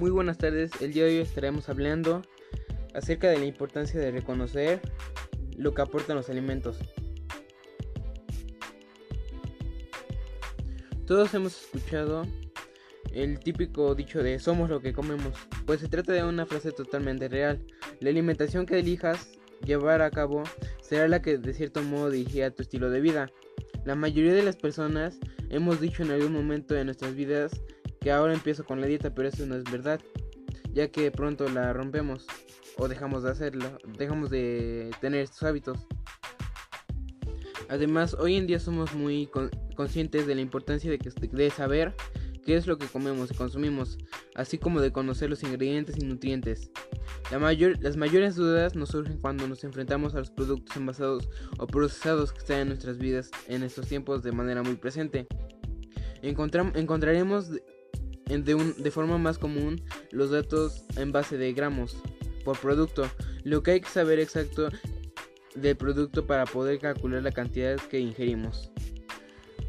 Muy buenas tardes, el día de hoy estaremos hablando acerca de la importancia de reconocer lo que aportan los alimentos. Todos hemos escuchado el típico dicho de somos lo que comemos, pues se trata de una frase totalmente real. La alimentación que elijas llevar a cabo será la que de cierto modo dirigirá tu estilo de vida. La mayoría de las personas hemos dicho en algún momento de nuestras vidas que ahora empiezo con la dieta, pero eso no es verdad, ya que pronto la rompemos o dejamos de hacerlo, dejamos de tener estos hábitos. Además, hoy en día somos muy conscientes de la importancia de, que, de saber qué es lo que comemos y consumimos, así como de conocer los ingredientes y nutrientes. La mayor, las mayores dudas nos surgen cuando nos enfrentamos a los productos envasados o procesados que están en nuestras vidas en estos tiempos de manera muy presente. encontraremos de, de forma más común los datos en base de gramos por producto, lo que hay que saber exacto del producto para poder calcular la cantidad que ingerimos.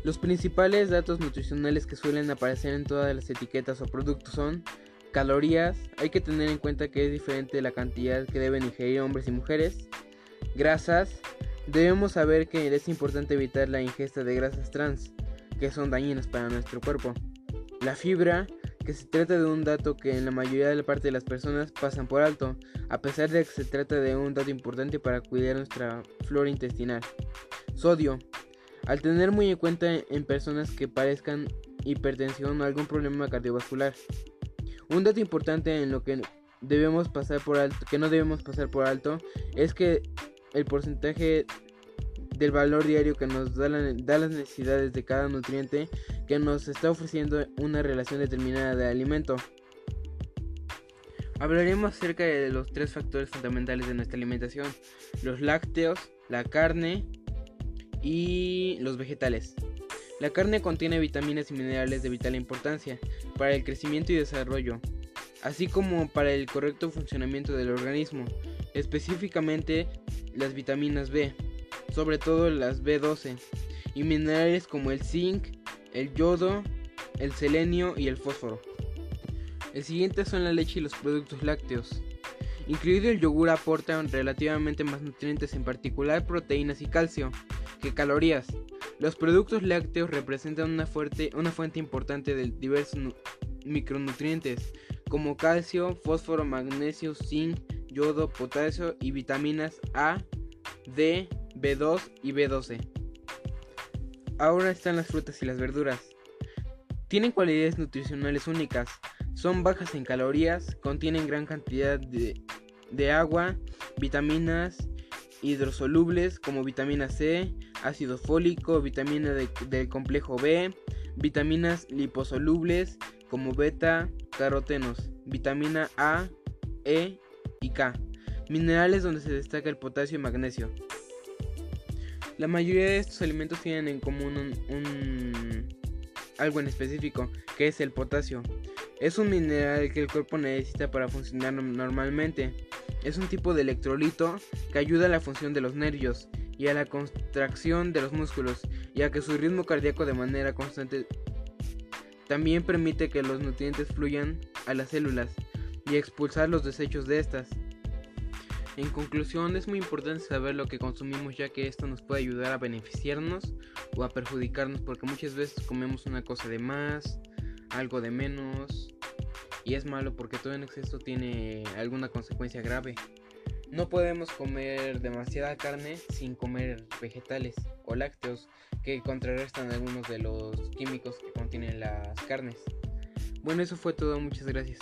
Los principales datos nutricionales que suelen aparecer en todas las etiquetas o productos son calorías, hay que tener en cuenta que es diferente la cantidad que deben ingerir hombres y mujeres, grasas, debemos saber que es importante evitar la ingesta de grasas trans, que son dañinas para nuestro cuerpo. La fibra, que se trata de un dato que en la mayoría de la parte de las personas pasan por alto, a pesar de que se trata de un dato importante para cuidar nuestra flora intestinal. Sodio, al tener muy en cuenta en personas que parezcan hipertensión o algún problema cardiovascular. Un dato importante en lo que debemos pasar por alto, que no debemos pasar por alto, es que el porcentaje del valor diario que nos da, las necesidades de cada nutriente que nos está ofreciendo una relación determinada de alimento. Hablaremos acerca de los tres factores fundamentales de nuestra alimentación, los lácteos, la carne y los vegetales. La carne contiene vitaminas y minerales de vital importancia para el crecimiento y desarrollo, así como para el correcto funcionamiento del organismo, específicamente las vitaminas B, sobre todo las B12, y minerales como el zinc, el yodo, el selenio y el fósforo. El siguiente son la leche y los productos lácteos. Incluido el yogur aportan relativamente más nutrientes, en particular proteínas y calcio, que calorías. Los productos lácteos representan una, fuerte, una fuente importante de diversos micronutrientes, como calcio, fósforo, magnesio, zinc, yodo, potasio y vitaminas A, D, B2 y B12. Ahora están las frutas y las verduras. Tienen cualidades nutricionales únicas, son bajas en calorías, contienen gran cantidad de, agua, vitaminas hidrosolubles como vitamina C, ácido fólico, vitamina del complejo B, vitaminas liposolubles como beta carotenos, vitamina A, E y K, minerales donde se destaca el potasio y magnesio. La mayoría de estos alimentos tienen en común un, algo en específico, que es el potasio. Es un mineral que el cuerpo necesita para funcionar normalmente. Es un tipo de electrolito que ayuda a la función de los nervios y a la contracción de los músculos y a que su ritmo cardíaco de manera constante también permite que los nutrientes fluyan a las células y expulsar los desechos de estas. En conclusión, es muy importante saber lo que consumimos ya que esto nos puede ayudar a beneficiarnos o a perjudicarnos porque muchas veces comemos una cosa de más, algo de menos y es malo porque todo en exceso tiene alguna consecuencia grave. No podemos comer demasiada carne sin comer vegetales o lácteos que contrarrestan algunos de los químicos que contienen las carnes. Bueno, eso fue todo, muchas gracias.